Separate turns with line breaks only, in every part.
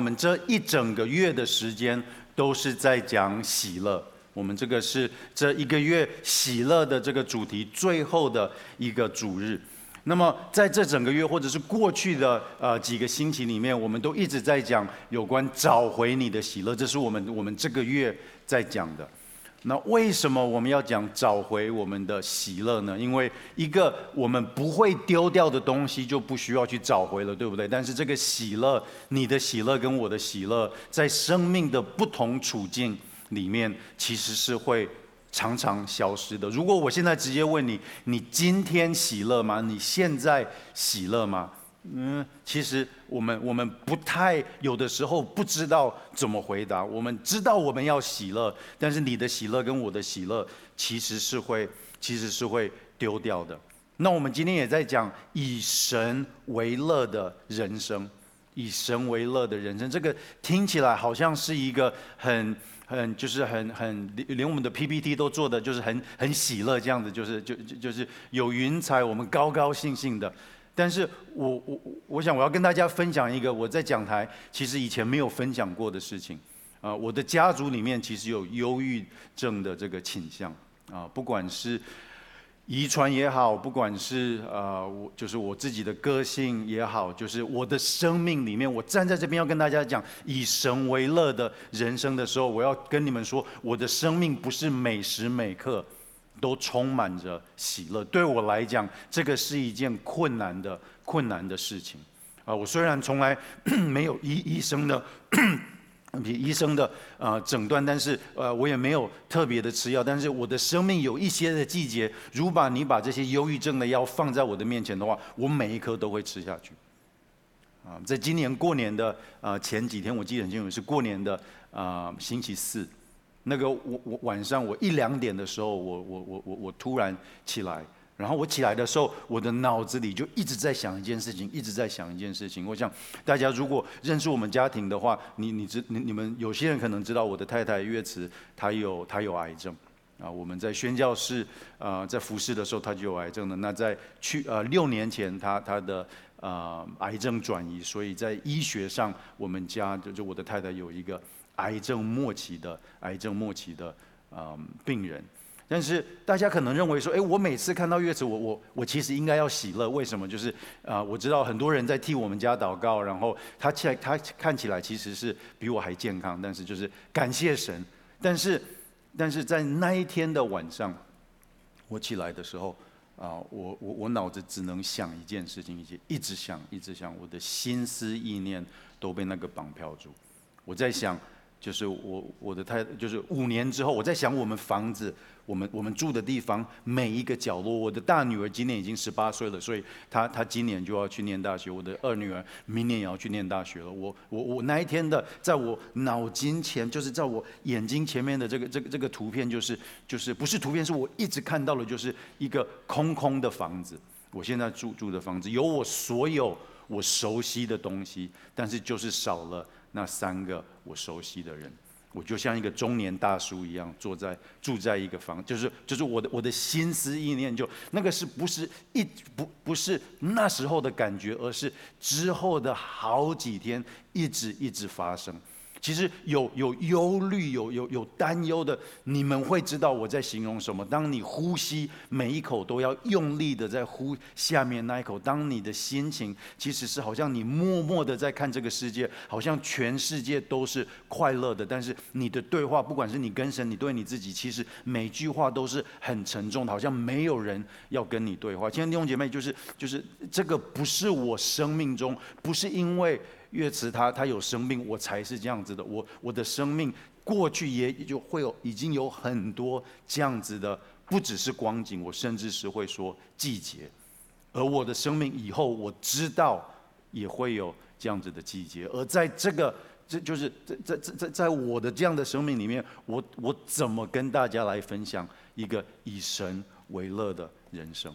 我们这一整个月的时间都是在讲喜乐。我们这个是这一个月喜乐的这个主题最后的一个主日。那么在这整个月，或者是过去的呃几个星期里面，我们都一直在讲有关找回你的喜乐，这是我们我们这个月在讲的。那为什么我们要讲找回我们的喜乐呢？因为一个我们不会丢掉的东西就不需要去找回了，对不对？但是这个喜乐，你的喜乐跟我的喜乐，在生命的不同处境里面，其实是会常常消失的。如果我现在直接问你，你今天喜乐吗？你现在喜乐吗？嗯，其实我们我们不太有的时候不知道怎么回答。我们知道我们要喜乐，但是你的喜乐跟我的喜乐其实是会其实是会丢掉的。那我们今天也在讲以神为乐的人生，以神为乐的人生，这个听起来好像是一个很很就是很很连我们的 PPT 都做的就是很很喜乐这样子，就是就就就是有云彩，我们高高兴兴的。但是我我我想我要跟大家分享一个我在讲台其实以前没有分享过的事情，啊，我的家族里面其实有忧郁症的这个倾向，啊，不管是遗传也好，不管是呃我就是我自己的个性也好，就是我的生命里面，我站在这边要跟大家讲以神为乐的人生的时候，我要跟你们说，我的生命不是每时每刻。都充满着喜乐。对我来讲，这个是一件困难的、困难的事情。啊，我虽然从来 没有医医生的 医生的呃诊断，但是呃，我也没有特别的吃药。但是我的生命有一些的季节，如把你把这些忧郁症的药放在我的面前的话，我每一颗都会吃下去。啊，在今年过年的呃前几天，我记得很清楚，是过年的呃星期四。那个我我晚上我一两点的时候，我我我我我突然起来，然后我起来的时候，我的脑子里就一直在想一件事情，一直在想一件事情。我想大家如果认识我们家庭的话，你你知你你们有些人可能知道我的太太月慈，她有她有癌症啊。我们在宣教室啊在服侍的时候，她就有癌症了。那在去呃六年前，她她的啊癌症转移，所以在医学上，我们家就就我的太太有一个。癌症末期的癌症末期的嗯病人，但是大家可能认为说，哎，我每次看到月子，我我我其实应该要喜乐，为什么？就是啊，我知道很多人在替我们家祷告，然后他起来，他看起来其实是比我还健康，但是就是感谢神。但是，但是在那一天的晚上，我起来的时候啊，我我我脑子只能想一件事情，一直一直想，一直想，我的心思意念都被那个绑票住，我在想。就是我我的太就是五年之后，我在想我们房子，我们我们住的地方每一个角落。我的大女儿今年已经十八岁了，所以她她今年就要去念大学。我的二女儿明年也要去念大学了。我我我那一天的，在我脑筋前，就是在我眼睛前面的这个这个这个图片，就是就是不是图片，是我一直看到的，就是一个空空的房子。我现在住住的房子有我所有我熟悉的东西，但是就是少了。那三个我熟悉的人，我就像一个中年大叔一样，坐在住在一个房，就是就是我的我的心思意念就那个是不是一不不是那时候的感觉，而是之后的好几天一直一直发生。其实有有忧虑、有有有担忧的，你们会知道我在形容什么。当你呼吸每一口都要用力的在呼下面那一口，当你的心情其实是好像你默默的在看这个世界，好像全世界都是快乐的，但是你的对话，不管是你跟神，你对你自己，其实每句话都是很沉重的，好像没有人要跟你对话。亲爱的弟兄姐妹，就是就是这个不是我生命中，不是因为。岳慈他他有生命，我才是这样子的。我我的生命过去也就会有已经有很多这样子的，不只是光景，我甚至是会说季节。而我的生命以后我知道也会有这样子的季节。而在这个这就是在在在在在我的这样的生命里面，我我怎么跟大家来分享一个以神为乐的人生？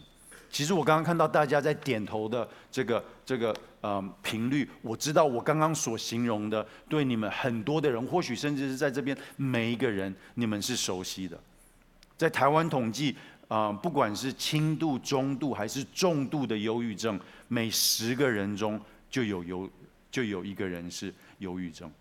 其实我刚刚看到大家在点头的这个这个呃频率，我知道我刚刚所形容的，对你们很多的人，或许甚至是在这边每一个人，你们是熟悉的。在台湾统计啊，不管是轻度、中度还是重度的忧郁症，每十个人中就有有就有一个人是忧郁症。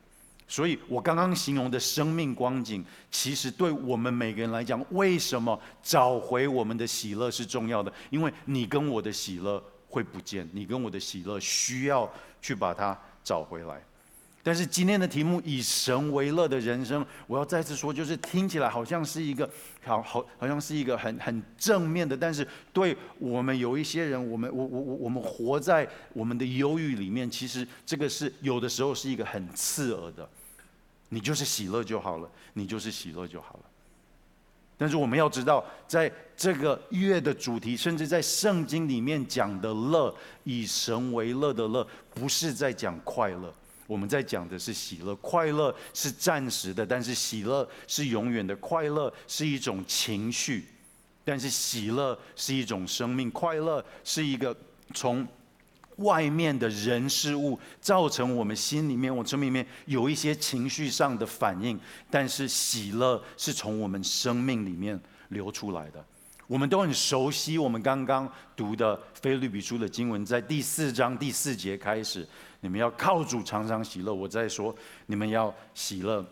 所以我刚刚形容的生命光景，其实对我们每个人来讲，为什么找回我们的喜乐是重要的？因为你跟我的喜乐会不见，你跟我的喜乐需要去把它找回来。但是今天的题目以神为乐的人生，我要再次说，就是听起来好像是一个好好好像是一个很很正面的，但是对我们有一些人，我们我我我我们活在我们的忧郁里面，其实这个是有的时候是一个很刺耳的。你就是喜乐就好了，你就是喜乐就好了。但是我们要知道，在这个月的主题，甚至在圣经里面讲的乐，以神为乐的乐，不是在讲快乐。我们在讲的是喜乐，快乐是暂时的，但是喜乐是永远的。快乐是一种情绪，但是喜乐是一种生命。快乐是一个从外面的人事物造成我们心里面、我生命里面有一些情绪上的反应，但是喜乐是从我们生命里面流出来的。我们都很熟悉，我们刚刚读的菲律比书的经文，在第四章第四节开始。你们要靠主常常喜乐。我再说，你们要喜乐。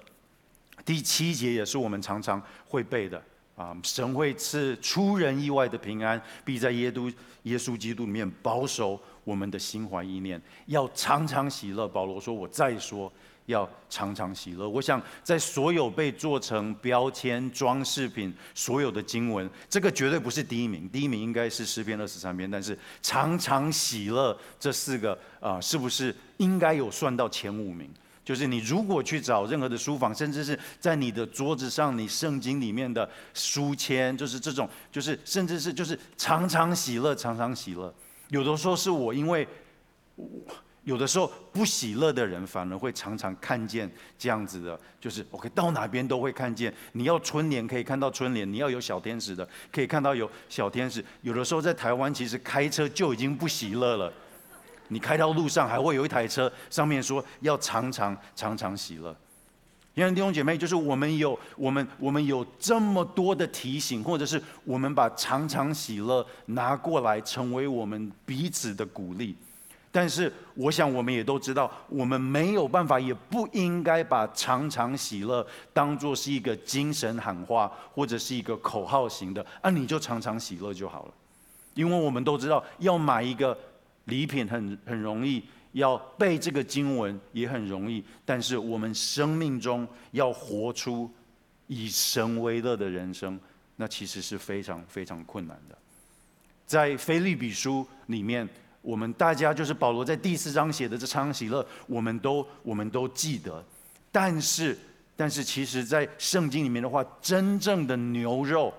第七节也是我们常常会背的啊，神会赐出人意外的平安，必在耶督耶稣基督里面保守我们的心怀意念。要常常喜乐。保罗说：“我再说。”要常常喜乐。我想，在所有被做成标签、装饰品，所有的经文，这个绝对不是第一名。第一名应该是诗篇二十三篇，但是常常喜乐这四个啊、是不是应该有算到前五名？就是你如果去找任何的书房，甚至是在你的桌子上，你圣经里面的书签，就是这种，就是甚至是就是常常喜乐，常常喜乐。有的时候是我因为。有的时候不喜乐的人，反而会常常看见这样子的，就是 OK，到哪边都会看见。你要春联可以看到春联，你要有小天使的可以看到有小天使。有的时候在台湾，其实开车就已经不喜乐了。你开到路上还会有一台车上面说要常常常常喜乐。因为弟兄姐妹，就是我们有我们我们有这么多的提醒，或者是我们把常常喜乐拿过来，成为我们彼此的鼓励。但是，我想我们也都知道，我们没有办法，也不应该把常常喜乐当作是一个精神喊话，或者是一个口号型的。啊，你就常常喜乐就好了，因为我们都知道，要买一个礼品很很容易，要背这个经文也很容易。但是，我们生命中要活出以神为乐的人生，那其实是非常非常困难的。在腓利比书里面。我们大家就是保罗在第四章写的这常喜乐，我们都我们都记得。但是，但是，其实，在圣经里面的话，真正的牛肉，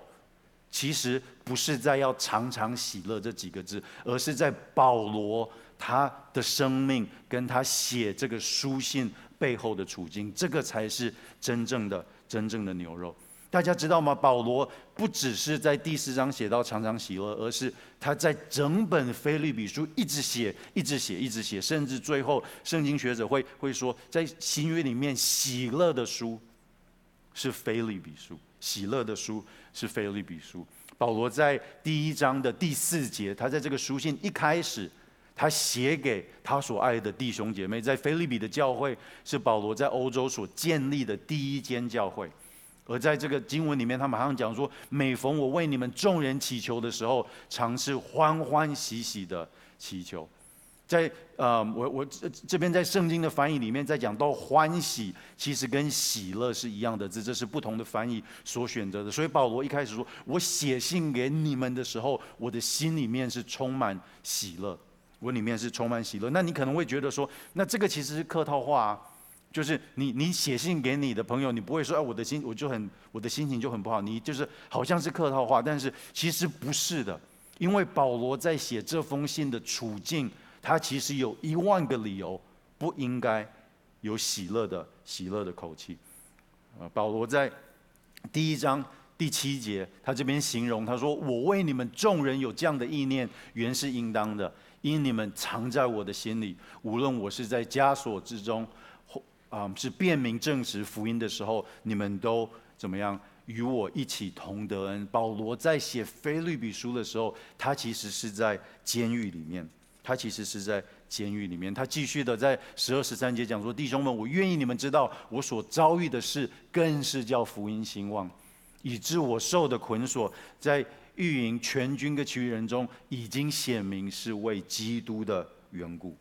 其实不是在要常常喜乐这几个字，而是在保罗他的生命跟他写这个书信背后的处境，这个才是真正的真正的牛肉。大家知道吗？保罗不只是在第四章写到常常喜乐，而是他在整本腓立比书一直写，一直写，一直写，甚至最后圣经学者会会说，在新约里面喜乐的书是腓立比书，喜乐的书是腓立比书。保罗在第一章的第四节，他在这个书信一开始，他写给他所爱的弟兄姐妹，在腓立比的教会是保罗在欧洲所建立的第一间教会。而在这个经文里面，他马上讲说：“每逢我为你们众人祈求的时候，常是欢欢喜喜的祈求。”在呃，我我这边在圣经的翻译里面，在讲到欢喜，其实跟喜乐是一样的字，这是不同的翻译所选择的。所以保罗一开始说：“我写信给你们的时候，我的心里面是充满喜乐，我里面是充满喜乐。”那你可能会觉得说：“那这个其实是客套话啊。”就是你，你写信给你的朋友，你不会说，哎，我的心我就很，我的心情就很不好。你就是好像是客套话，但是其实不是的，因为保罗在写这封信的处境，他其实有一万个理由不应该有喜乐的喜乐的口气。啊，保罗在第一章第七节，他这边形容他说：“我为你们众人有这样的意念，原是应当的，因你们藏在我的心里，无论我是在枷锁之中。”啊，是辩明证实福音的时候，你们都怎么样与我一起同得恩？保罗在写腓立比书的时候，他其实是在监狱里面，他其实是在监狱里面。他继续的在十二十三节讲说：“弟兄们，我愿意你们知道，我所遭遇的事，更是叫福音兴旺，以致我受的捆锁，在狱营全军跟其余人中，已经显明是为基督的缘故。”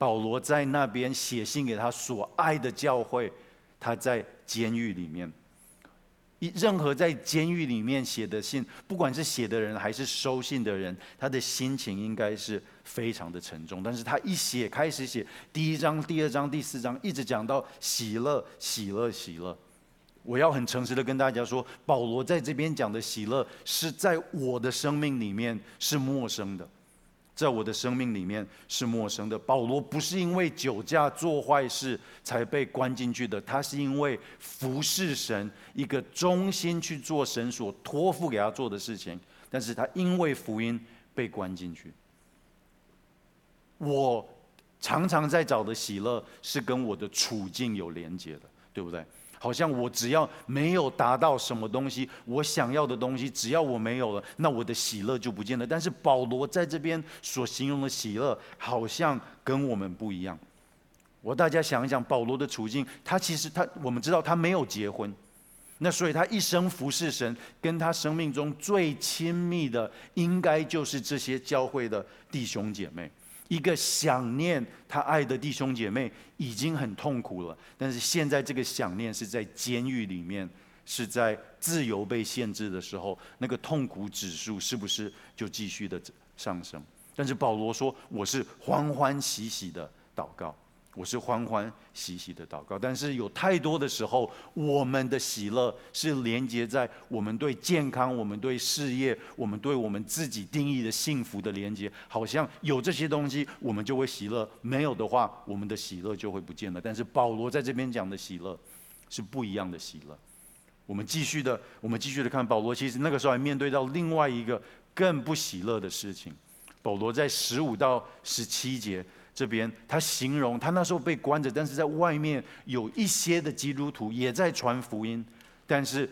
保罗在那边写信给他所爱的教会，他在监狱里面。一任何在监狱里面写的信，不管是写的人还是收信的人，他的心情应该是非常的沉重。但是他一写，开始写第一章、第二章、第四章，一直讲到喜乐、喜乐、喜乐。我要很诚实的跟大家说，保罗在这边讲的喜乐，是在我的生命里面是陌生的。在我的生命里面是陌生的。保罗不是因为酒驾做坏事才被关进去的，他是因为服侍神，一个忠心去做神所托付给他做的事情。但是他因为福音被关进去。我常常在找的喜乐是跟我的处境有连接的，对不对？好像我只要没有达到什么东西，我想要的东西，只要我没有了，那我的喜乐就不见了。但是保罗在这边所形容的喜乐，好像跟我们不一样。我大家想一想，保罗的处境，他其实他我们知道他没有结婚，那所以他一生服侍神，跟他生命中最亲密的，应该就是这些教会的弟兄姐妹。一个想念他爱的弟兄姐妹已经很痛苦了，但是现在这个想念是在监狱里面，是在自由被限制的时候，那个痛苦指数是不是就继续的上升？但是保罗说：“我是欢欢喜喜的祷告。”我是欢欢喜喜的祷告，但是有太多的时候，我们的喜乐是连接在我们对健康、我们对事业、我们对我们自己定义的幸福的连接，好像有这些东西，我们就会喜乐；没有的话，我们的喜乐就会不见了。但是保罗在这边讲的喜乐是不一样的喜乐。我们继续的，我们继续的看保罗，其实那个时候还面对到另外一个更不喜乐的事情。保罗在十五到十七节。这边他形容他那时候被关着，但是在外面有一些的基督徒也在传福音，但是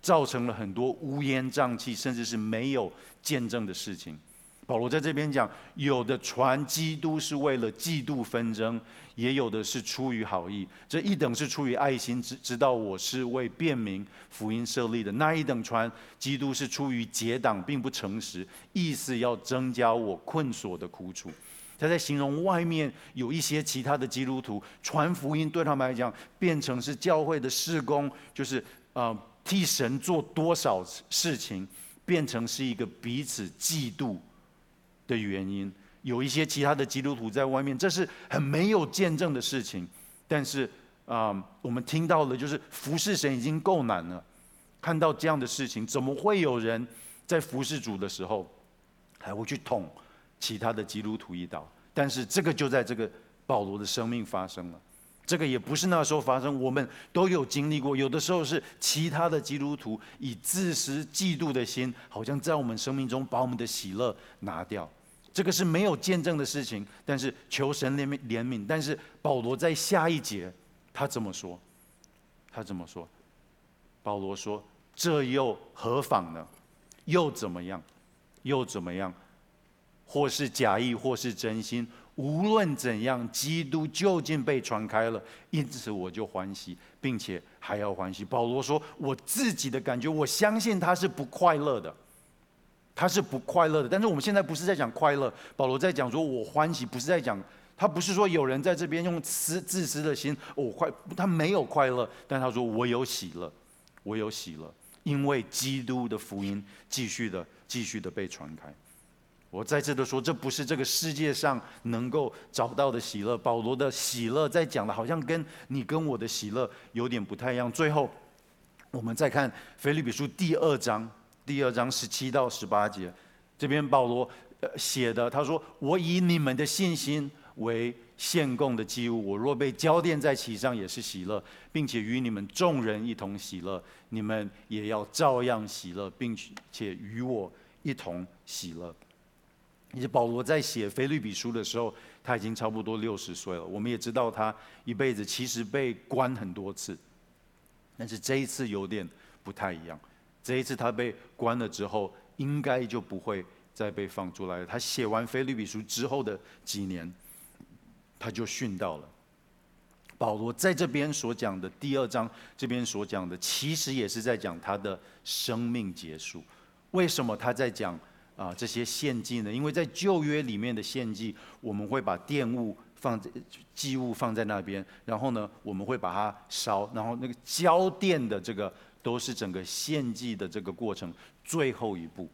造成了很多乌烟瘴气，甚至是没有见证的事情。保罗在这边讲，有的传基督是为了嫉妒纷争，也有的是出于好意。这一等是出于爱心，知知道我是为便民福音设立的；那一等传基督是出于结党，并不诚实，意思要增加我困锁的苦楚。他在形容外面有一些其他的基督徒传福音，对他们来讲变成是教会的事工，就是啊、呃、替神做多少事情，变成是一个彼此嫉妒的原因。有一些其他的基督徒在外面，这是很没有见证的事情。但是啊、我们听到的就是服侍神已经够难了，看到这样的事情，怎么会有人在服侍主的时候还会去捅？其他的基督徒一刀，但是这个就在这个保罗的生命发生了。这个也不是那时候发生，我们都有经历过。有的时候是其他的基督徒以自私嫉妒的心，好像在我们生命中把我们的喜乐拿掉。这个是没有见证的事情，但是求神怜悯怜悯。但是保罗在下一节他怎么说，他怎么说，保罗说：“这又何妨呢？又怎么样？又怎么样？”或是假意，或是真心，无论怎样，基督究竟被传开了，因此我就欢喜，并且还要欢喜。保罗说：“我自己的感觉，我相信他是不快乐的，他是不快乐的。但是我们现在不是在讲快乐，保罗在讲说我欢喜，不是在讲他不是说有人在这边用私自私的心，我快，他没有快乐，但他说我有喜乐，我有喜乐，因为基督的福音继续的继续的被传开。”我再次的说，这不是这个世界上能够找到的喜乐。保罗的喜乐在讲的，好像跟你跟我的喜乐有点不太一样。最后，我们再看腓立比书第二章，第二章十七到十八节，这边保罗写的，他说：“我以你们的信心为献供的祭物，我若被浇奠在其上，也是喜乐，并且与你们众人一同喜乐。你们也要照样喜乐，并且与我一同喜乐。”以及保罗在写腓立比书的时候，他已经差不多六十岁了。我们也知道他一辈子其实被关很多次，但是这一次有点不太一样。这一次他被关了之后，应该就不会再被放出来了。他写完腓立比书之后的几年，他就殉道了。保罗在这边所讲的第二章，这边所讲的，其实也是在讲他的生命结束。为什么他在讲啊这些献祭呢？因为在旧约里面的献祭，我们会把奠物放在祭物放在那边，然后呢，我们会把它烧，然后那个交奠的这个都是整个献祭的这个过程最后一步。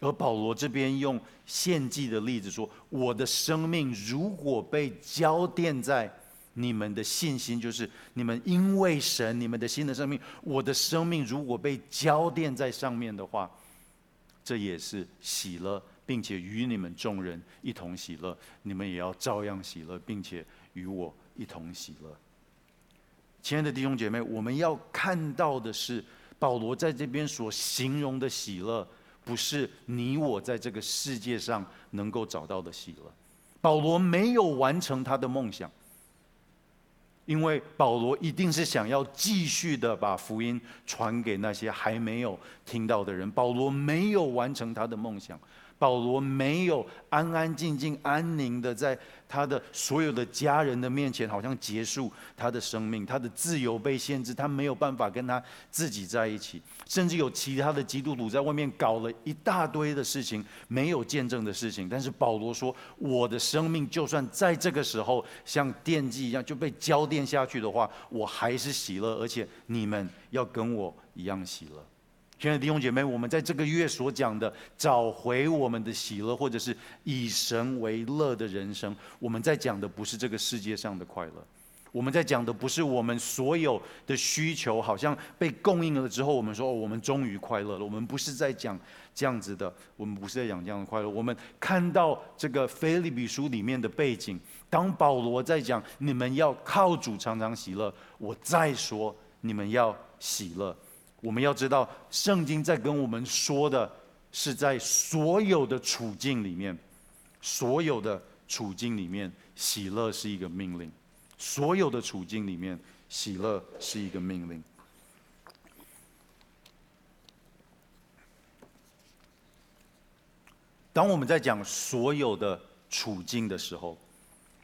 而保罗这边用献祭的例子说，我的生命如果被交奠在。你们的信心就是你们因为神，你们的新的生命，我的生命如果被浇奠在上面的话，这也是喜乐，并且与你们众人一同喜乐。你们也要照样喜乐，并且与我一同喜乐。亲爱的弟兄姐妹，我们要看到的是，保罗在这边所形容的喜乐，不是你我在这个世界上能够找到的喜乐。保罗没有完成他的梦想。因为保罗一定是想要继续的把福音传给那些还没有听到的人。保罗没有完成他的梦想。保罗没有安安静静、安宁的在他的所有的家人的面前，好像结束他的生命，他的自由被限制，他没有办法跟他自己在一起。甚至有其他的基督徒在外面搞了一大堆的事情，没有见证的事情。但是保罗说：“我的生命就算在这个时候像电击一样就被浇奠下去的话，我还是喜乐，而且你们要跟我一样喜乐。”亲爱的弟兄姐妹，我们在这个月所讲的找回我们的喜乐，或者是以神为乐的人生，我们在讲的不是这个世界上的快乐，我们在讲的不是我们所有的需求好像被供应了之后，我们说哦，我们终于快乐了。我们不是在讲这样子的，我们不是在讲这样的快乐。我们看到这个腓立比书里面的背景，当保罗在讲你们要靠主常常喜乐，我再说你们要喜乐。我们要知道，圣经在跟我们说的是在所有的处境里面，所有的处境里面，喜乐是一个命令。所有的处境里面，喜乐是一个命令。当我们在讲所有的处境的时候，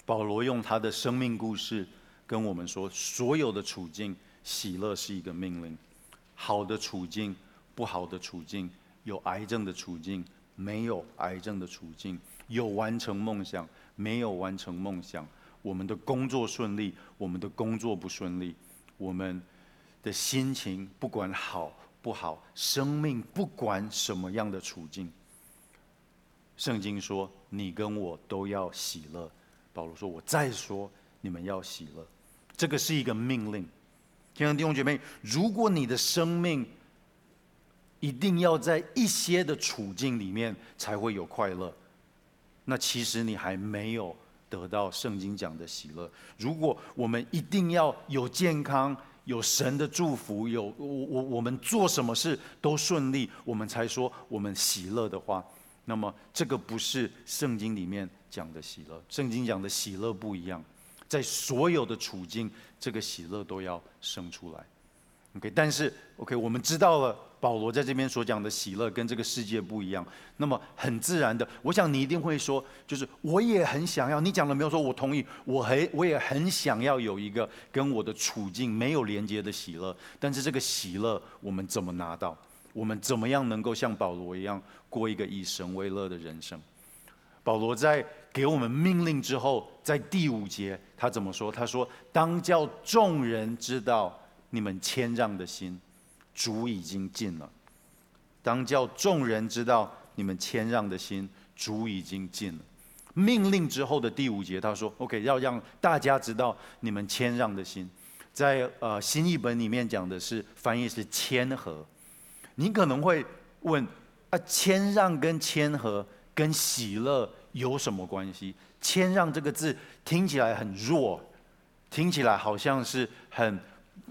保罗用他的生命故事跟我们说，所有的处境，喜乐是一个命令。好的处境，不好的处境，有癌症的处境，没有癌症的处境，有完成梦想，没有完成梦想，我们的工作顺利，我们的工作不顺利，我们的心情不管好不好，生命不管什么样的处境，圣经说你跟我都要喜乐。保罗说：“我再说，你们要喜乐。”这个是一个命令。亲爱的弟兄姐妹，如果你的生命一定要在一些的处境里面才会有快乐，那其实你还没有得到圣经讲的喜乐。如果我们一定要有健康、有神的祝福、有我我我们做什么事都顺利，我们才说我们喜乐的话，那么这个不是圣经里面讲的喜乐。圣经讲的喜乐不一样。在所有的处境，这个喜乐都要生出来。OK，但是 OK，我们知道了保罗在这边所讲的喜乐跟这个世界不一样。那么很自然的，我想你一定会说，就是我也很想要。你讲了没有？说我同意，我很我也很想要有一个跟我的处境没有连接的喜乐。但是这个喜乐我们怎么拿到？我们怎么样能够像保罗一样过一个以神为乐的人生？保罗在给我们命令之后，在第五节他怎么说？他说：“当叫众人知道你们谦让的心，主已经尽了。当叫众人知道你们谦让的心，主已经尽了。”命令之后的第五节，他说：“OK，要让大家知道你们谦让的心。”在呃新译本里面讲的是翻译是谦和。你可能会问：啊，谦让跟谦和跟喜乐？有什么关系？谦让这个字听起来很弱，听起来好像是很、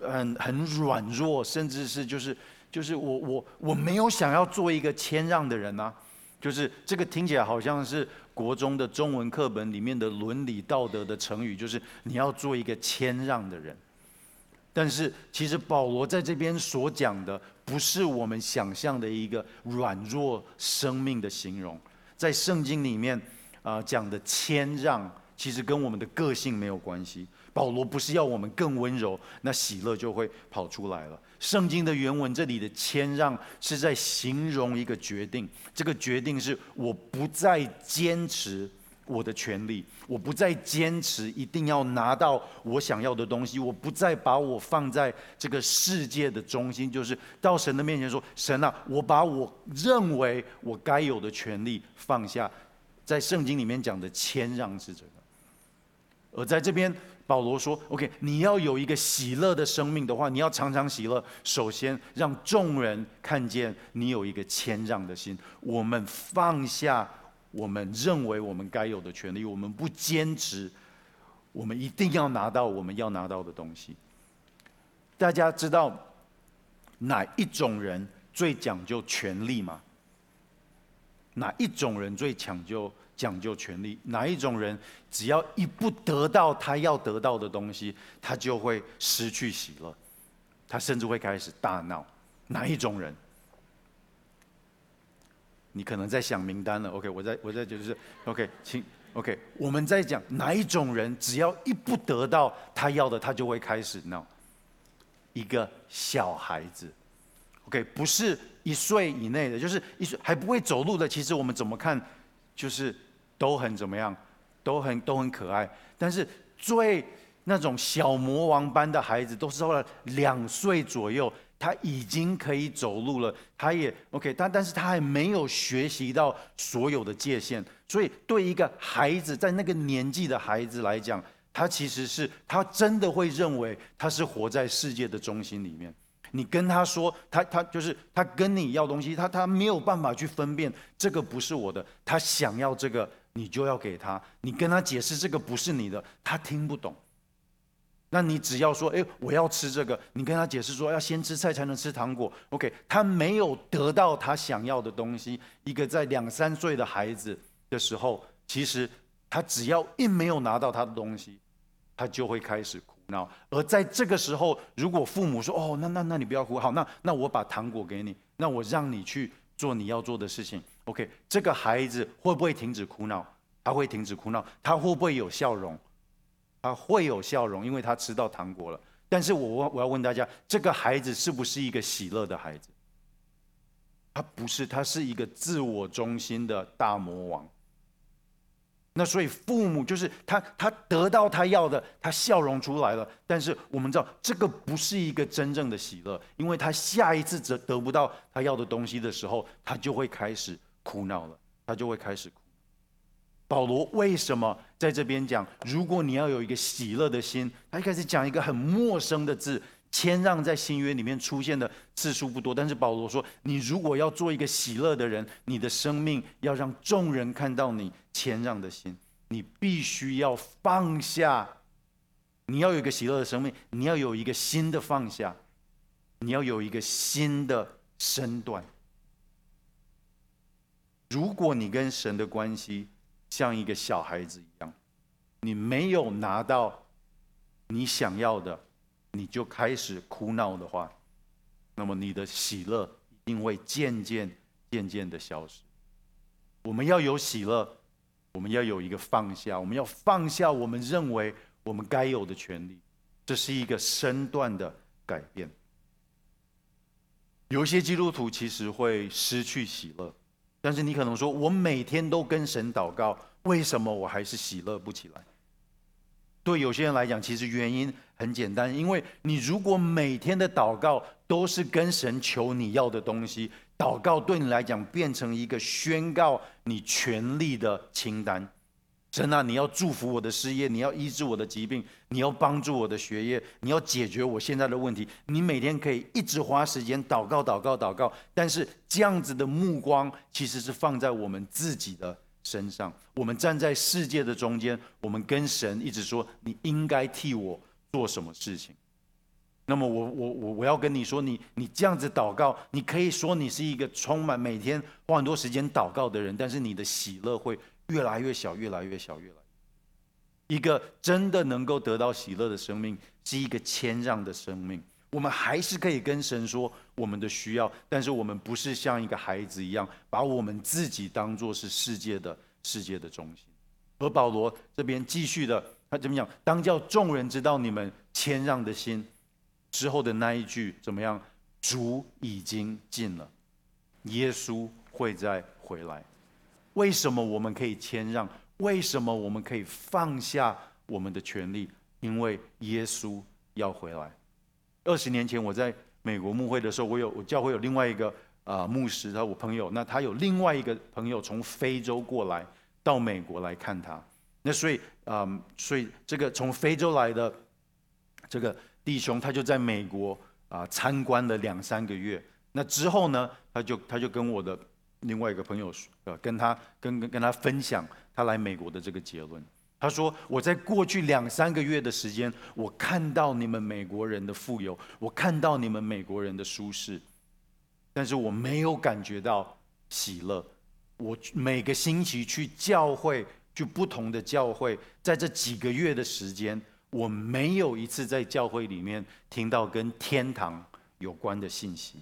很、很软弱，甚至是就是就是我我我没有想要做一个谦让的人啊，就是这个听起来好像是国中的中文课本里面的伦理道德的成语，就是你要做一个谦让的人。但是其实保罗在这边所讲的，不是我们想象的一个软弱生命的形容。在圣经里面，啊、讲的谦让，其实跟我们的个性没有关系。保罗不是要我们更温柔，那喜乐就会跑出来了。圣经的原文这里的谦让是在形容一个决定，这个决定是我不再坚持我的权利，我不再坚持一定要拿到我想要的东西，我不再把我放在这个世界的中心，就是到神的面前说：“神啊，我把我认为我该有的权利放下。”在圣经里面讲的谦让是这个，而在这边保罗说：“OK，你要有一个喜乐的生命的话，你要常常喜乐。首先让众人看见你有一个谦让的心。我们放下我们认为我们该有的权利，我们不坚持，我们一定要拿到我们要拿到的东西。大家知道哪一种人最讲究权利吗？”哪一种人最讲究讲究权利？哪一种人只要一不得到他要得到的东西，他就会失去喜乐，他甚至会开始大闹。哪一种人？你可能在想名单了。OK，我在我在就是 OK，请 OK，我们在讲哪一种人，只要一不得到他要的，他就会开始闹。一个小孩子。OK，不是一岁以内的，就是一岁还不会走路的。其实我们怎么看，就是都很怎么样，都很都很可爱。但是最那种小魔王般的孩子，都是到了两岁左右，他已经可以走路了。他也 OK，但但是他还没有学习到所有的界限。所以对一个孩子，在那个年纪的孩子来讲，他其实是他真的会认为他是活在世界的中心里面。你跟他说，他他就是他跟你要东西，他他没有办法去分辨这个不是我的，他想要这个，你就要给他。你跟他解释这个不是你的，他听不懂。那你只要说，哎，我要吃这个，你跟他解释说要先吃菜才能吃糖果。OK，他没有得到他想要的东西。一个在两三岁的孩子的时候，其实他只要一没有拿到他的东西，他就会开始哭闹。而在这个时候，如果父母说：“哦，那那那你不要哭，好，那那我把糖果给你，那我让你去做你要做的事情。”OK，这个孩子会不会停止哭闹？他会停止哭闹，他会不会有笑容？他会有笑容，因为他吃到糖果了。但是我我要问大家，这个孩子是不是一个喜乐的孩子？他不是，他是一个自我中心的大魔王。那所以父母就是他，他得到他要的，他笑容出来了。但是我们知道，这个不是一个真正的喜乐，因为他下一次得得不到他要的东西的时候，他就会开始哭闹了，他就会开始。保罗为什么在这边讲，如果你要有一个喜乐的心，他一开始讲一个很陌生的字，谦让在新约里面出现的次数不多，但是保罗说，你如果要做一个喜乐的人，你的生命要让众人看到你谦让的心，你必须要放下。你要有一个喜乐的生命，你要有一个新的放下，你要有一个新的身段。如果你跟神的关系像一个小孩子一样，你没有拿到你想要的。你就开始哭闹的话，那么你的喜乐一定会渐渐、渐渐的消失。我们要有喜乐，我们要有一个放下，我们要放下我们认为我们该有的权利，这是一个身段的改变。有些基督徒其实会失去喜乐，但是你可能说，我每天都跟神祷告，为什么我还是喜乐不起来？对有些人来讲，其实原因很简单，因为你如果每天的祷告都是跟神求你要的东西，祷告对你来讲变成一个宣告你权利的清单。神啊，你要祝福我的事业，你要医治我的疾病，你要帮助我的学业，你要解决我现在的问题。你每天可以一直花时间祷告、祷告、祷告，但是这样子的目光其实是放在我们自己的。身上，我们站在世界的中间，我们跟神一直说：“你应该替我做什么事情？”那么我，我我我我要跟你说，你你这样子祷告，你可以说你是一个充满每天花很多时间祷告的人，但是你的喜乐会越来越小，越来越小，越来。一个真的能够得到喜乐的生命，是一个谦让的生命。我们还是可以跟神说我们的需要，但是我们不是像一个孩子一样，把我们自己当做是世界的世界的中心。而保罗这边继续的，他怎么讲？当叫众人知道你们谦让的心。之后的那一句怎么样？主已经尽了，耶稣会再回来。为什么我们可以谦让？为什么我们可以放下我们的权利？因为耶稣要回来。二十年前我在美国牧会的时候，我有我教会有另外一个啊、呃、牧师，他我朋友，那他有另外一个朋友从非洲过来到美国来看他。那所以啊、所以这个从非洲来的这个。弟兄，他就在美国啊参观了两三个月。那之后呢，他就他就跟我的另外一个朋友，呃，跟他跟跟跟他分享他来美国的这个结论。他说：“我在过去两三个月的时间，我看到你们美国人的富有，我看到你们美国人的舒适，但是我没有感觉到喜乐。我每个星期去教会，去不同的教会，在这几个月的时间。”我没有一次在教会里面听到跟天堂有关的信息。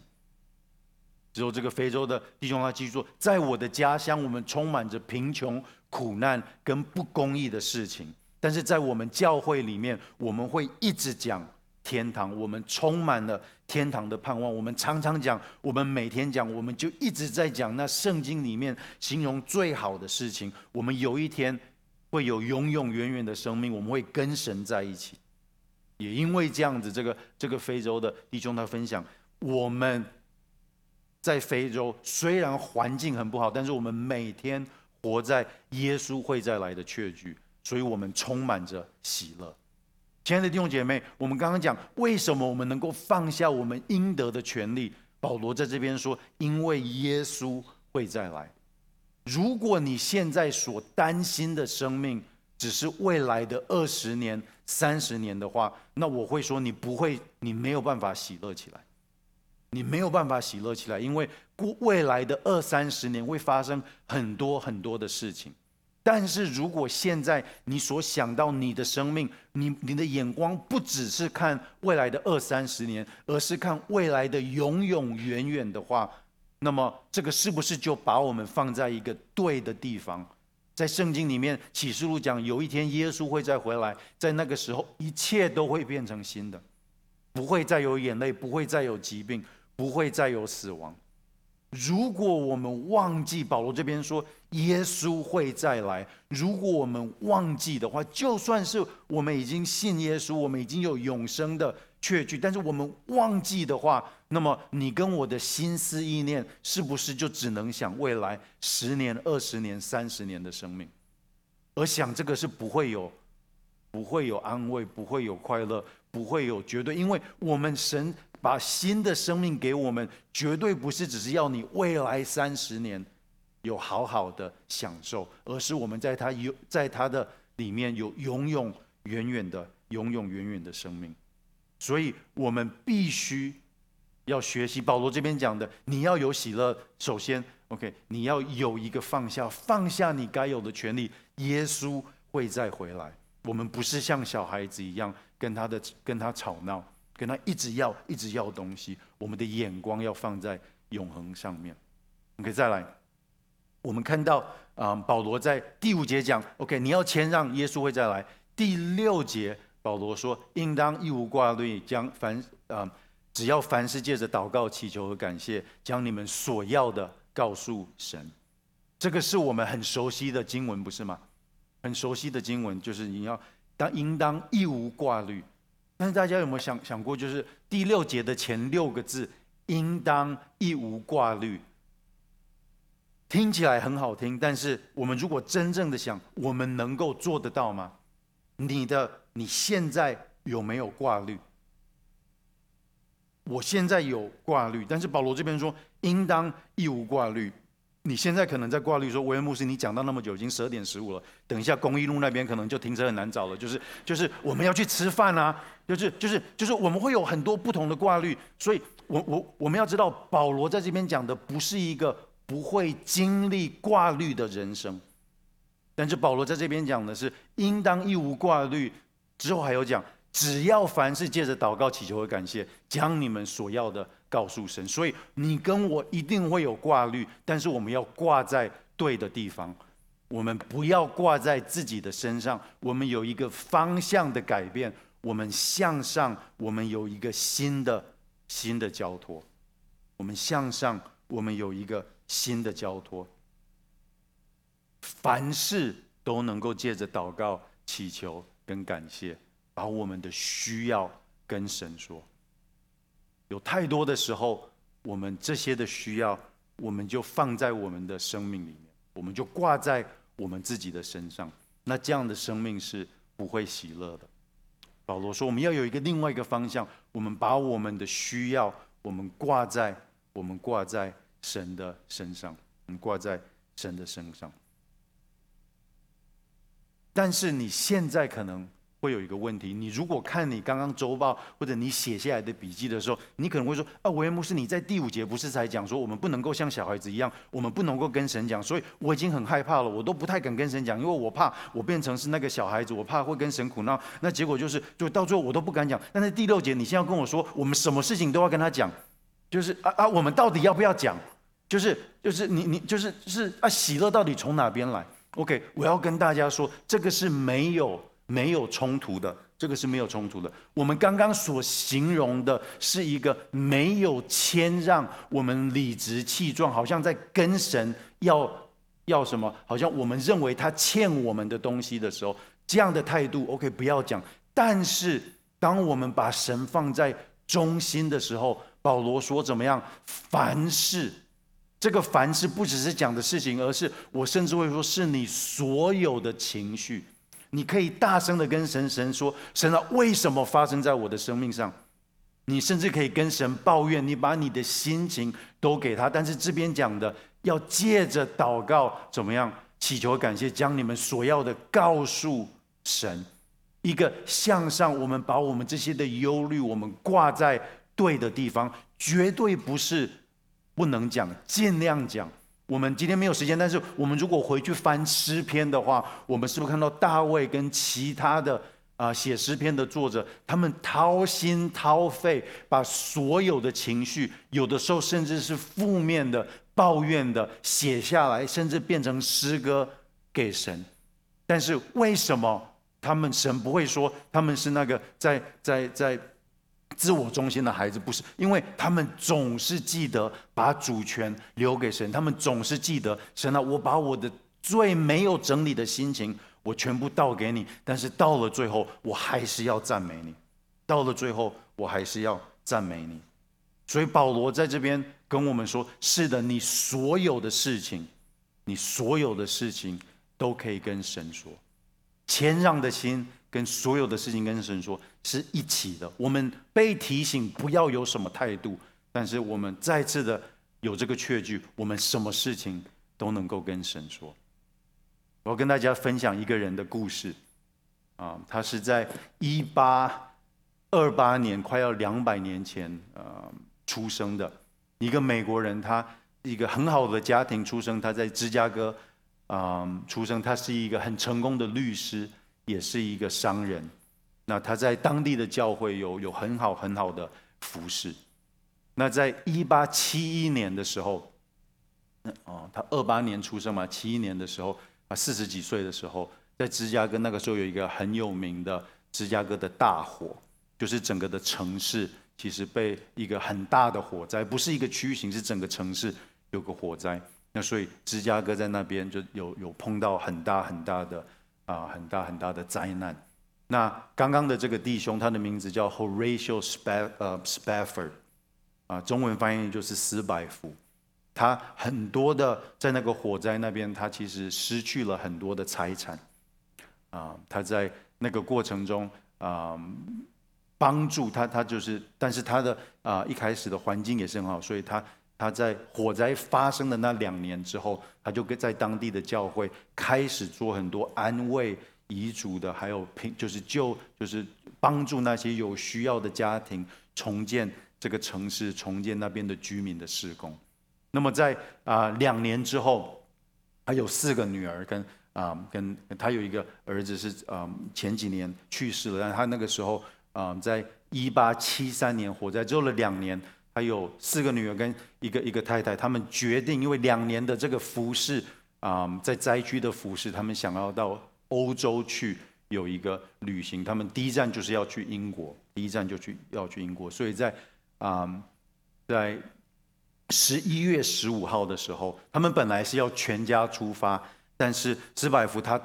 只有这个非洲的弟兄他记住，在我的家乡，我们充满着贫穷、苦难跟不公义的事情。但是在我们教会里面，我们会一直讲天堂，我们充满了天堂的盼望。我们常常讲，我们每天讲，我们就一直在讲那圣经里面形容最好的事情。我们有一天。会有永永远远的生命，我们会跟神在一起。也因为这样子，这个这个非洲的弟兄他分享，我们在非洲虽然环境很不好，但是我们每天活在耶稣会再来的确据，所以我们充满着喜乐。亲爱的弟兄姐妹，我们刚刚讲为什么我们能够放下我们应得的权利？保罗在这边说，因为耶稣会再来。如果你现在所担心的生命只是未来的二十年、三十年的话，那我会说你不会，你没有办法喜乐起来，你没有办法喜乐起来，因为过未来的二三十年会发生很多很多的事情。但是如果现在你所想到你的生命，你你的眼光不只是看未来的二三十年，而是看未来的永永远远的话。那么，这个是不是就把我们放在一个对的地方？在圣经里面，启示录讲，有一天耶稣会再回来，在那个时候，一切都会变成新的，不会再有眼泪，不会再有疾病，不会再有死亡。如果我们忘记，保罗这边说耶稣会再来，如果我们忘记的话，就算是我们已经信耶稣，我们已经有永生的确据，但是我们忘记的话，那么你跟我的心思意念，是不是就只能想未来十年、二十年、三十年的生命？而想这个是不会有，不会有安慰，不会有快乐，不会有绝对，因为我们神把新的生命给我们，绝对不是只是要你未来三十年有好好的享受，而是我们在他有在他的里面有永永远远的、永永远远的生命。所以，我们必须要学习保罗这边讲的，你要有喜乐。首先，OK，你要有一个放下，放下你该有的权利。耶稣会再回来。我们不是像小孩子一样跟他的跟他吵闹，跟他一直要一直要东西。我们的眼光要放在永恒上面。OK，再来，我们看到啊，保罗在第五节讲，OK，你要谦让，耶稣会再来。第六节。保罗说：“应当一无挂虑，将凡啊、只要凡事借着祷告、祈求和感谢，将你们所要的告诉神。这个是我们很熟悉的经文，不是吗？很熟悉的经文，就是你要当应当一无挂虑。但是大家有没有想想过，就是第六节的前六个字‘应当一无挂虑’，听起来很好听，但是我们如果真正的想，我们能够做得到吗？你的。”你现在有没有挂虑？我现在有挂虑，但是保罗这边说应当一无挂虑。你现在可能在挂虑说，威廉牧师，你讲到那么久，已经十二点十五了，等一下公益路那边可能就停车很难找了。就是就是我们要去吃饭啊，就是就是就是我们会有很多不同的挂虑，所以我我我们要知道，保罗在这边讲的不是一个不会经历挂虑的人生，但是保罗在这边讲的是应当一无挂虑。之后还有讲，只要凡事借着祷告、祈求和感谢，将你们所要的告诉神。所以你跟我一定会有挂虑，但是我们要挂在对的地方。我们不要挂在自己的身上，我们有一个方向的改变，我们向上，我们有一个新的新的交托，我们向上，我们有一个新的交托。凡事都能够借着祷告、祈求跟感谢，把我们的需要跟神说。有太多的时候，我们这些的需要，我们就放在我们的生命里面。我们就挂在我们自己的身上，那这样的生命是不会喜乐的。保罗说，我们要有一个另外一个方向，我们把我们的需要，我们挂在我们挂在神的身上，我们挂在神的身上。但是你现在可能。会有一个问题，你如果看你刚刚周报或者你写下来的笔记的时候，你可能会说：啊，维恩牧师，你在第五节不是才讲说我们不能够像小孩子一样，我们不能够跟神讲，所以我已经很害怕了，我都不太敢跟神讲，因为我怕我变成是那个小孩子，我怕会跟神苦闹，那结果就是就到最后我都不敢讲。但是第六节你现在跟我说，我们什么事情都要跟他讲，就是啊啊，我们到底要不要讲？就是就是你你就是是啊，喜乐到底从哪边来？OK，我要跟大家说，这个是没有。没有冲突的，这个是没有冲突的。我们刚刚所形容的是一个没有谦让，我们理直气壮，好像在跟神要要什么，好像我们认为他欠我们的东西的时候，这样的态度，OK，不要讲。但是当我们把神放在中心的时候，保罗说怎么样？凡事，这个凡事不只是讲的事情，而是我甚至会说是你所有的情绪。你可以大声的跟神神说：“神啊，为什么发生在我的生命上？”你甚至可以跟神抱怨，你把你的心情都给他。但是这边讲的要借着祷告，怎么样祈求感谢，将你们所要的告诉神。一个向上，我们把我们这些的忧虑，我们挂在对的地方，绝对不是不能讲，尽量讲。我们今天没有时间，但是我们如果回去翻诗篇的话，我们是不是看到大卫跟其他的啊写诗篇的作者，他们掏心掏肺，把所有的情绪，有的时候甚至是负面的、抱怨的写下来，甚至变成诗歌给神。但是为什么他们神不会说他们是那个在在在？自我中心的孩子不是，因为他们总是记得把主权留给神，他们总是记得神啊，我把我的最没有整理的心情，我全部倒给你，但是到了最后，我还是要赞美你，到了最后，我还是要赞美你。所以保罗在这边跟我们说：是的，你所有的事情，你所有的事情都可以跟神说，谦让的心。跟所有的事情跟神说是一起的，我们被提醒不要有什么态度，但是我们再次的有这个确据，我们什么事情都能够跟神说。我要跟大家分享一个人的故事，啊，他是在一八二八年，快要两百年前，呃，出生的一个美国人，他一个很好的家庭出生，他在芝加哥，啊，出生，他是一个很成功的律师。也是一个商人，那他在当地的教会有有很好很好的服侍。那在一八七一年的时候，哦，他二八年出生嘛，七一年的时候，啊，四十几岁的时候，在芝加哥那个时候有一个很有名的芝加哥的大火，就是整个的城市其实被一个很大的火灾，不是一个区域型，是整个城市有个火灾。那所以芝加哥在那边就有有碰到很大很大的。啊，很大很大的灾难。那刚刚的这个弟兄，他的名字叫 Horatio Spa 呃 Spafford，啊，中文翻译就是斯百福。他很多的在那个火灾那边，他其实失去了很多的财产。啊，他在那个过程中啊，帮助他，他就是，但是他的啊一开始的环境也是很好，所以他。他在火灾发生的那两年之后，他就跟在当地的教会开始做很多安慰遗嘱的，还有平就是救就是帮助那些有需要的家庭重建这个城市，重建那边的居民的施工。那么在啊两年之后，他有四个女儿跟啊跟他有一个儿子是啊前几年去世了，但他那个时候啊在一八七三年火灾之后的两年。还有四个女儿跟一个一个太太，他们决定，因为两年的这个服侍啊、在灾区的服侍，他们想要到欧洲去有一个旅行，他们第一站就是要去英国，第一站就去要去英国，所以在啊、在十一月十五号的时候，他们本来是要全家出发，但是史柏福他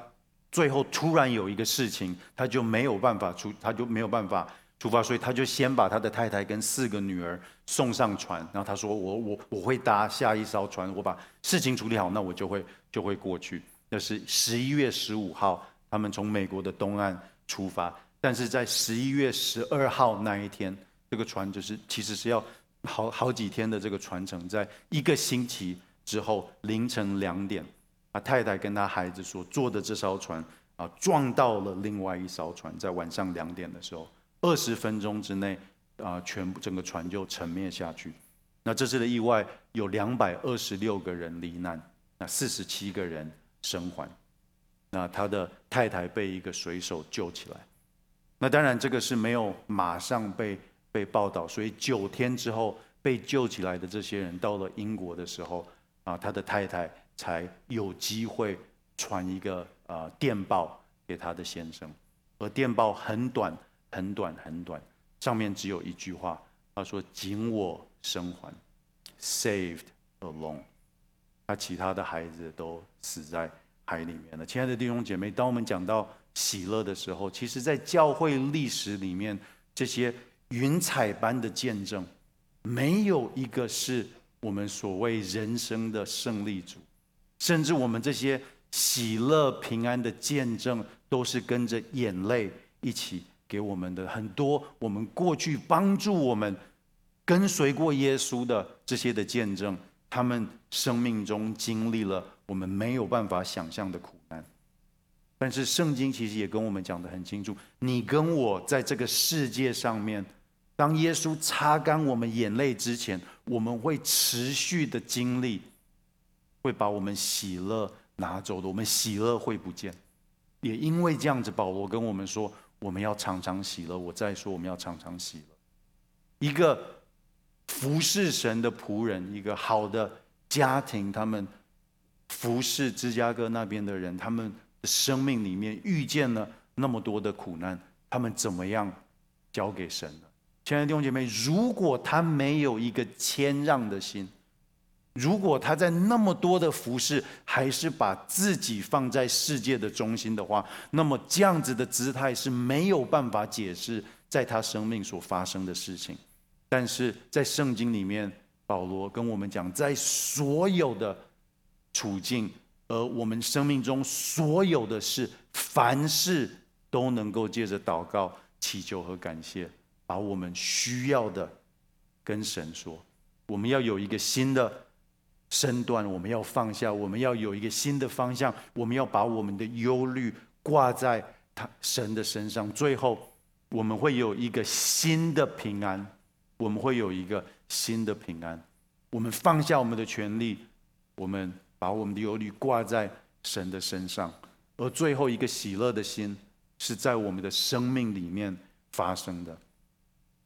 最后突然有一个事情，他就没有办法出，他就没有办法。出发，所以他就先把他的太太跟四个女儿送上船，然后他说：“我我我会搭下一艘船，我把事情处理好，那我就会就会过去。”那是十一月十五号，他们从美国的东岸出发，但是在十一月十二号那一天，这个船就是其实是要好好几天的这个船程，在一个星期之后凌晨两点，他太太跟他孩子所坐的这艘船啊撞到了另外一艘船，在晚上两点的时候。二十分钟之内，啊，全部整个船就沉灭下去。那这次的意外有两百二十六个人罹难，那四十七个人生还。那他的太太被一个水手救起来。那当然这个是没有马上被被报道，所以九天之后被救起来的这些人到了英国的时候，啊，他的太太才有机会传一个呃电报给他的先生，而电报很短。很短很短，上面只有一句话，他说：“仅我生还，saved alone。”他其他的孩子都死在海里面了。亲爱的弟兄姐妹，当我们讲到喜乐的时候，其实，在教会历史里面，这些云彩般的见证，没有一个是我们所谓人生的胜利组，甚至我们这些喜乐平安的见证，都是跟着眼泪一起。给我们的很多，我们过去帮助我们跟随过耶稣的这些的见证，他们生命中经历了我们没有办法想象的苦难。但是圣经其实也跟我们讲得很清楚，你跟我在这个世界上面，当耶稣擦干我们眼泪之前，我们会持续的经历，会把我们喜乐拿走的，我们喜乐会不见。也因为这样子，保罗跟我们说。我们要常常喜乐。我再说，我们要常常喜乐。一个服侍神的仆人，一个好的家庭，他们服侍芝加哥那边的人，他们的生命里面遇见了那么多的苦难，他们怎么样交给神呢？亲爱的弟兄姐妹，如果他没有一个谦让的心，如果他在那么多的服侍，还是把自己放在世界的中心的话，那么这样子的姿态是没有办法解释在他生命所发生的事情。但是在圣经里面，保罗跟我们讲，在所有的处境，而我们生命中所有的事，凡事都能够借着祷告、祈求和感谢，把我们需要的跟神说。我们要有一个新的。身段，我们要放下，我们要有一个新的方向，我们要把我们的忧虑挂在他神的身上。最后，我们会有一个新的平安，我们会有一个新的平安。我们放下我们的权利，我们把我们的忧虑挂在神的身上，而最后一个喜乐的心是在我们的生命里面发生的。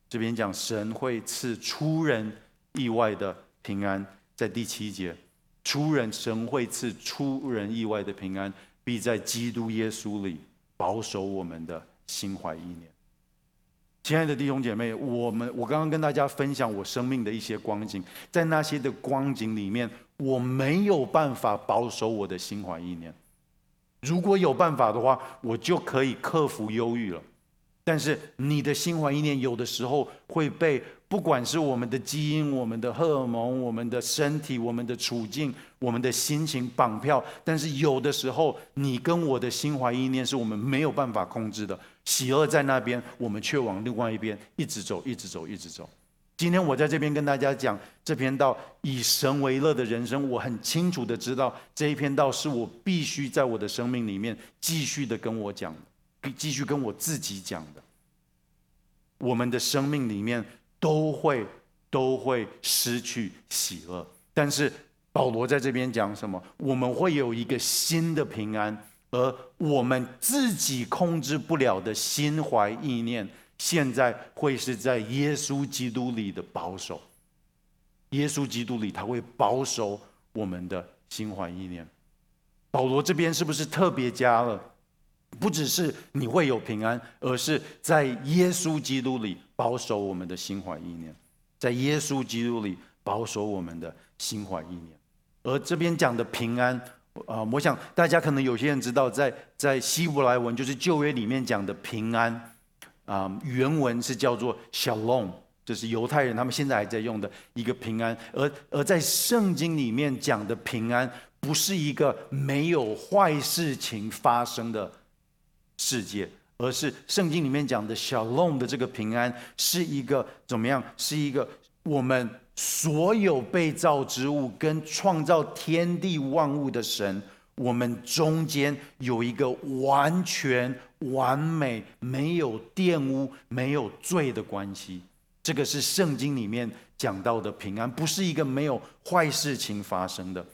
这边讲神会赐出人意外的平安。在第七节，出人神会赐出人意外的平安，必在基督耶稣里保守我们的心怀意念。亲爱的弟兄姐妹，我们我刚刚跟大家分享我生命的一些光景，在那些的光景里面，我没有办法保守我的心怀意念。如果有办法的话，我就可以克服忧郁了。但是你的心怀意念有的时候会被。不管是我们的基因、我们的荷尔蒙、我们的身体、我们的处境、我们的心情绑票，但是有的时候，你跟我的心怀意念是我们没有办法控制的。喜乐在那边，我们却往另外一边一直走，一直走，一直走。今天我在这边跟大家讲这篇道，以神为乐的人生，我很清楚的知道这一篇道是我必须在我的生命里面继续的跟我讲，继续跟我自己讲的。我们的生命里面。都会都会失去喜乐，但是保罗在这边讲什么？我们会有一个新的平安，而我们自己控制不了的心怀意念，现在会是在耶稣基督里的保守。耶稣基督里，他会保守我们的心怀意念。保罗这边是不是特别加了？不只是你会有平安，而是在耶稣基督里保守我们的心怀意念，在耶稣基督里保守我们的心怀意念。而这边讲的平安，啊，我想大家可能有些人知道，在在希伯来文就是旧约里面讲的平安，啊，原文是叫做 Shalom。就是犹太人，他们现在还在用的一个平安，而而在圣经里面讲的平安，不是一个没有坏事情发生的世界，而是圣经里面讲的 Shalom 的这个平安，是一个怎么样？是一个我们所有被造之物跟创造天地万物的神，我们中间有一个完全完美、没有玷污、没有罪的关系。这个是圣经里面讲到的平安，不是一个没有坏事情发生的。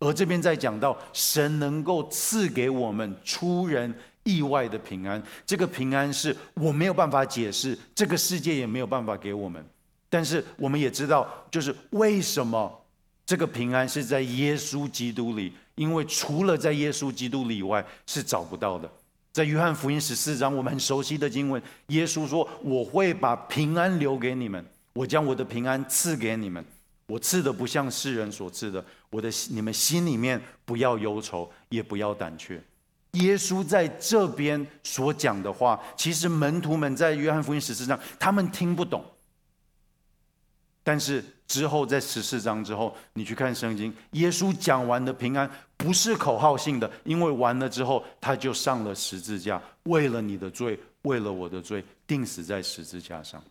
而这边在讲到神能够赐给我们出人意外的平安，这个平安是我没有办法解释，这个世界也没有办法给我们。但是我们也知道，就是为什么这个平安是在耶稣基督里，因为除了在耶稣基督里以外是找不到的。在约翰福音十四章，我们很熟悉的经文，耶稣说：“我会把平安留给你们，我将我的平安赐给你们。我赐的不像世人所赐的，我的你们心里面不要忧愁，也不要胆怯。”耶稣在这边所讲的话，其实门徒们在约翰福音十四章，他们听不懂。但是之后在十四章之后，你去看圣经，耶稣讲完的平安。不是口号性的，因为完了之后他就上了十字架，为了你的罪，为了我的罪，钉死在十字架上。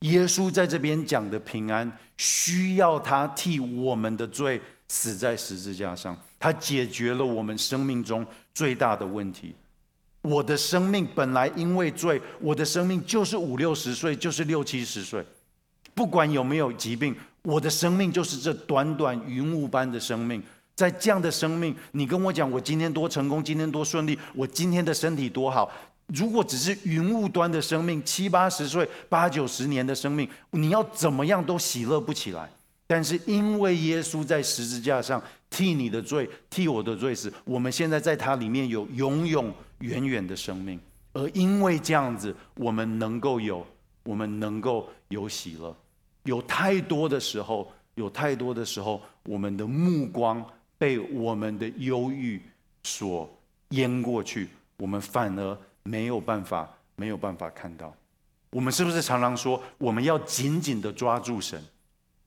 耶稣在这边讲的平安，需要他替我们的罪死在十字架上，他解决了我们生命中最大的问题。我的生命本来因为罪，我的生命就是五六十岁，就是六七十岁，不管有没有疾病，我的生命就是这短短云雾般的生命。在这样的生命，你跟我讲，我今天多成功，今天多顺利，我今天的身体多好。如果只是云雾端的生命，七八十岁、八九十年的生命，你要怎么样都喜乐不起来。但是因为耶稣在十字架上替你的罪、替我的罪死，我们现在在他里面有永永远远的生命。而因为这样子，我们能够有，我们能够有喜乐。有太多的时候，有太多的时候，我们的目光。被我们的忧郁所淹过去，我们反而没有办法，没有办法看到。我们是不是常常说，我们要紧紧的抓住神，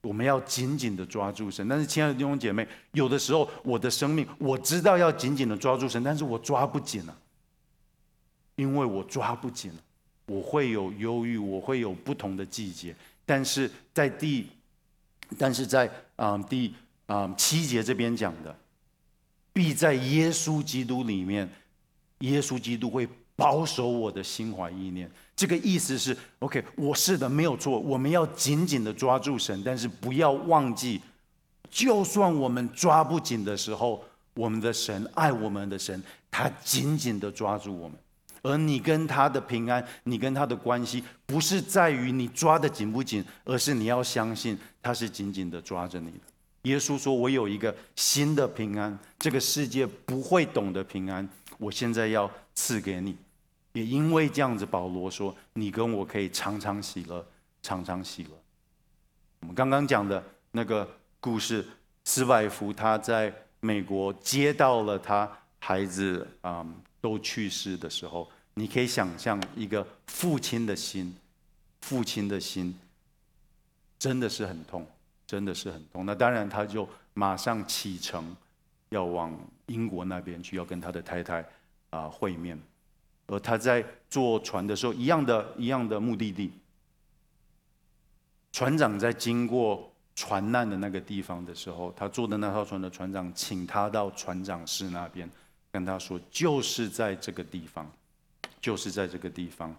我们要紧紧的抓住神？但是，亲爱的弟兄姐妹，有的时候我的生命，我知道要紧紧的抓住神，但是我抓不紧了，因为我抓不紧，我会有忧郁，我会有不同的季节。但是在第，但是在啊、嗯、第。啊，七节这边讲的，必在耶稣基督里面，耶稣基督会保守我的心怀意念。这个意思是，OK，我是的，没有错。我们要紧紧的抓住神，但是不要忘记，就算我们抓不紧的时候，我们的神爱我们的神，他紧紧的抓住我们。而你跟他的平安，你跟他的关系，不是在于你抓得紧不紧，而是你要相信他是紧紧的抓着你的。耶稣说：“我有一个新的平安，这个世界不会懂得平安，我现在要赐给你。也因为这样子，保罗说：你跟我可以常常喜乐，常常喜乐。我们刚刚讲的那个故事，斯外夫他在美国接到了他孩子啊、嗯、都去世的时候，你可以想象一个父亲的心，父亲的心真的是很痛。”真的是很痛，那当然他就马上启程，要往英国那边去，要跟他的太太啊会面。而他在坐船的时候，一样的一样的目的地。船长在经过船难的那个地方的时候，他坐的那艘船的船长请他到船长室那边，跟他说，就是在这个地方，就是在这个地方，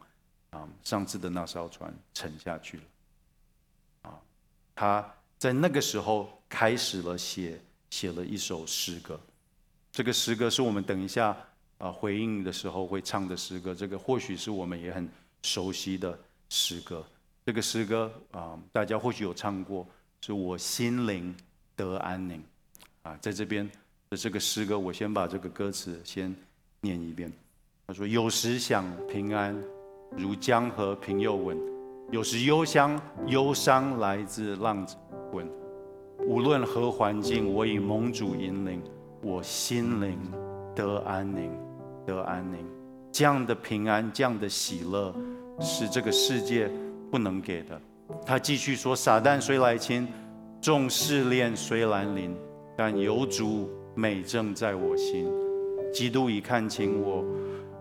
啊，上次的那艘船沉下去了，啊，他。在那个时候，开始了写写了一首诗歌。这个诗歌是我们等一下啊回应的时候会唱的诗歌。这个或许是我们也很熟悉的诗歌。这个诗歌啊，大家或许有唱过，是我心灵得安宁啊。在这边的这个诗歌，我先把这个歌词先念一遍。他说：“有时想平安，如江河平又稳；有时忧伤，忧伤来自浪子滚。无论何环境，我以盟主引领，我心灵得安宁，得安宁。这样的平安，这样的喜乐，是这个世界不能给的。”他继续说：“撒旦虽来侵，众试炼虽来临，但有主。”美正在我心，基督已看清我，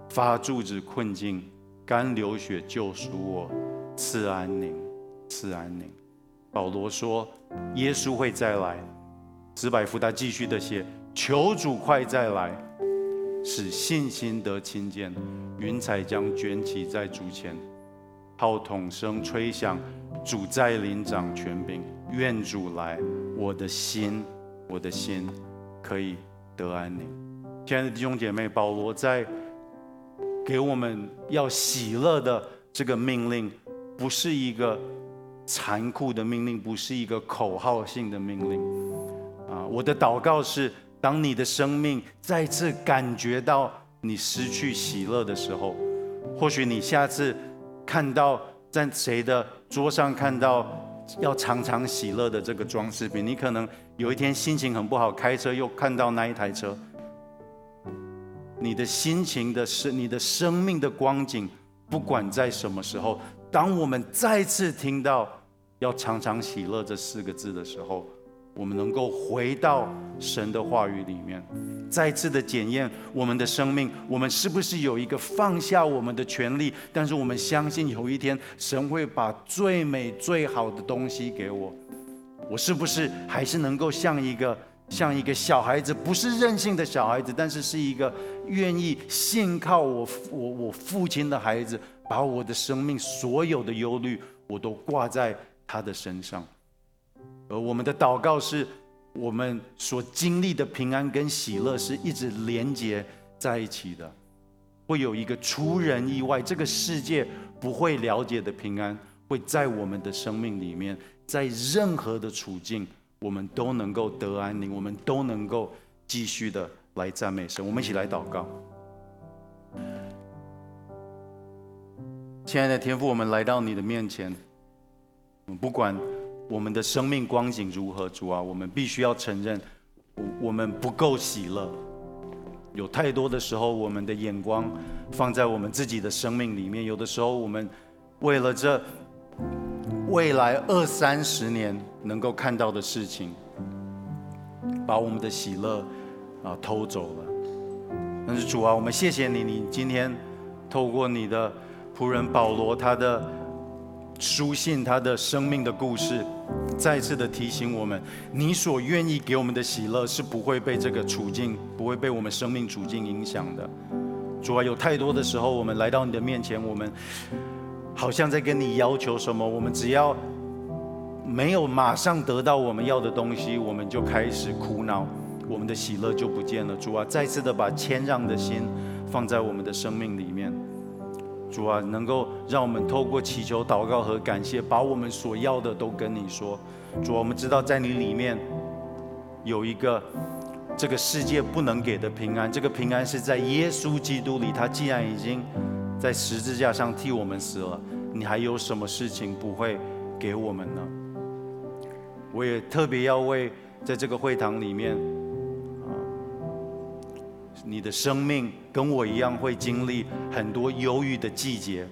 发柱子困境，甘流血救赎我，赐安宁，赐安宁。保罗说，耶稣会再来。子百夫他继续的写，求主快再来，使信心得亲见。云彩将卷起在主前，号筒声吹响，主再临掌权柄。愿主来，我的心，我的心。可以得安宁。亲爱的弟兄姐妹，保罗在给我们要喜乐的这个命令，不是一个残酷的命令，不是一个口号性的命令。啊，我的祷告是：当你的生命再次感觉到你失去喜乐的时候，或许你下次看到在谁的桌上看到。要常常喜乐的这个装饰品，你可能有一天心情很不好，开车又看到那一台车，你的心情的生，你的生命的光景，不管在什么时候，当我们再次听到要常常喜乐这四个字的时候。我们能够回到神的话语里面，再次的检验我们的生命，我们是不是有一个放下我们的权利？但是我们相信有一天神会把最美最好的东西给我。我是不是还是能够像一个像一个小孩子，不是任性的小孩子，但是是一个愿意信靠我我我父亲的孩子，把我的生命所有的忧虑我都挂在他的身上。而我们的祷告是，我们所经历的平安跟喜乐是一直连接在一起的，会有一个出人意外，这个世界不会了解的平安，会在我们的生命里面，在任何的处境，我们都能够得安宁，我们都能够继续的来赞美神。我们一起来祷告，亲爱的天父，我们来到你的面前，不管。我们的生命光景如何，主啊，我们必须要承认，我我们不够喜乐。有太多的时候，我们的眼光放在我们自己的生命里面。有的时候，我们为了这未来二三十年能够看到的事情，把我们的喜乐啊偷走了。但是主啊，我们谢谢你，你今天透过你的仆人保罗他的。书信他的生命的故事，再次的提醒我们：你所愿意给我们的喜乐是不会被这个处境，不会被我们生命处境影响的。主啊，有太多的时候，我们来到你的面前，我们好像在跟你要求什么，我们只要没有马上得到我们要的东西，我们就开始苦恼，我们的喜乐就不见了。主啊，再次的把谦让的心放在我们的生命里面。主啊，能够让我们透过祈求、祷告和感谢，把我们所要的都跟你说。主，我们知道在你里面有一个这个世界不能给的平安，这个平安是在耶稣基督里。他既然已经在十字架上替我们死了，你还有什么事情不会给我们呢？我也特别要为在这个会堂里面。你的生命跟我一样会经历很多忧郁的季节，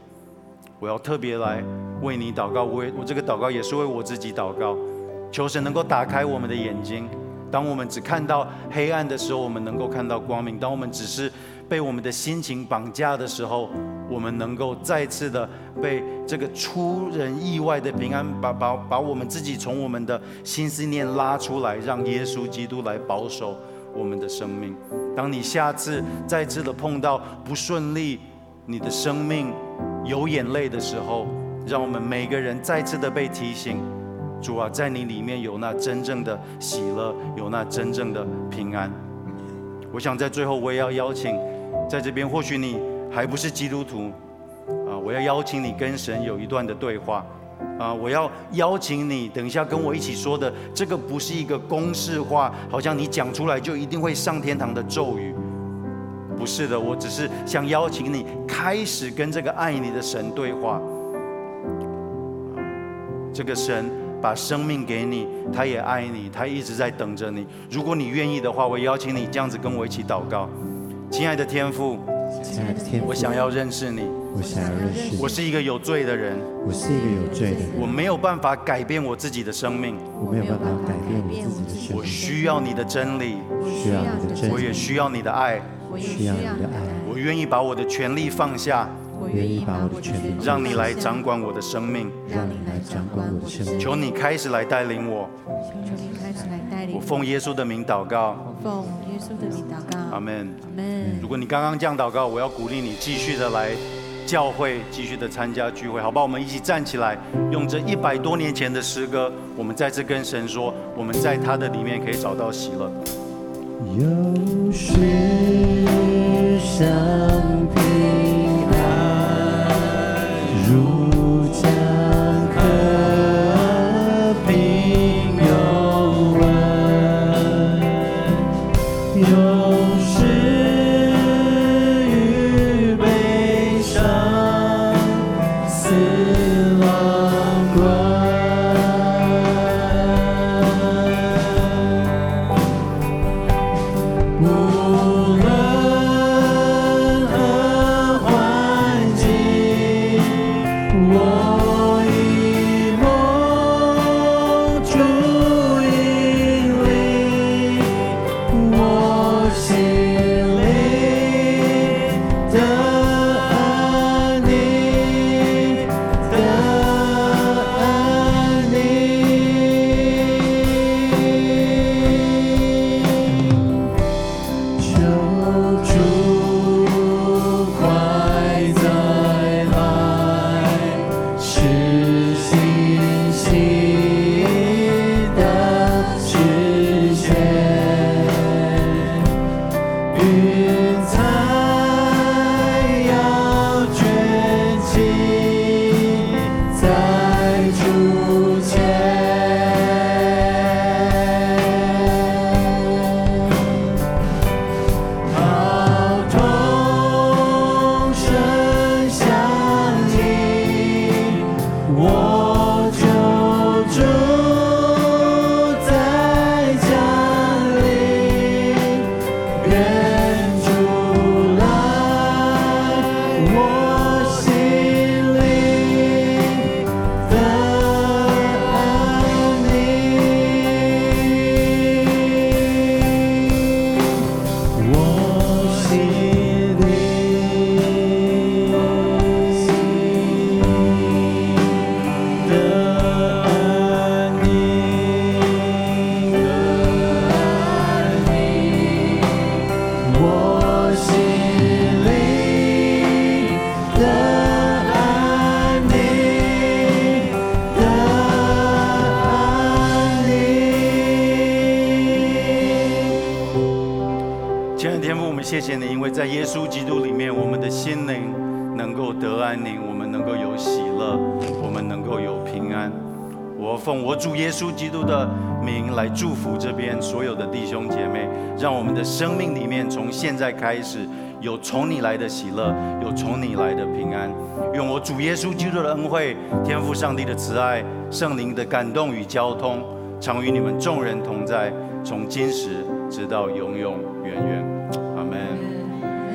我要特别来为你祷告。我我这个祷告也是为我自己祷告，求神能够打开我们的眼睛。当我们只看到黑暗的时候，我们能够看到光明；当我们只是被我们的心情绑架的时候，我们能够再次的被这个出人意外的平安把把把我们自己从我们的心思念拉出来，让耶稣基督来保守我们的生命。当你下次再次的碰到不顺利，你的生命有眼泪的时候，让我们每个人再次的被提醒：主啊，在你里面有那真正的喜乐，有那真正的平安。我想在最后，我也要邀请，在这边或许你还不是基督徒，啊，我要邀请你跟神有一段的对话。
啊，我要邀请你，等一下跟我一起说的，这个不是一个公式化，好像你讲出来就一定会上天堂的咒语，不是的，我只是想邀请你开始跟这个爱你的神对话。这个神把生命给你，他也爱你，他一直在等着你。如果你愿意的话，我邀请你这样子跟我一起祷告，亲爱的天父，
亲爱的天父，
我想要认识你。
我想要认识你。
我是一个有罪的人。
我是一个有罪的人。
我没有办法改变我自己的生命。
我没有办法改变我自己的生命。
我需要你的真理。
需要你的真理。
我也需要你的爱。
我需要你的爱。
我愿意把我的权利放下。
我愿意把我的权利
让你来掌管我的生命。
让你来掌管我的生命。
求你开始来带领我。
求你开始来带领我。
我奉耶稣的名祷告。
奉耶稣的名祷告。
阿门。
阿门。
如果你刚刚这样祷告，我要鼓励你继续的来。教会继续的参加聚会，好吧？我们一起站起来，用这一百多年前的诗歌，我们再次跟神说，我们在他的里面可以找到喜乐。
有
时相现在开始有从你来的喜乐，有从你来的平安。愿我主耶稣基督的恩惠、天赋上帝的慈爱、圣灵的感动与交通，常与你们众人同在，从今时直到永永远远。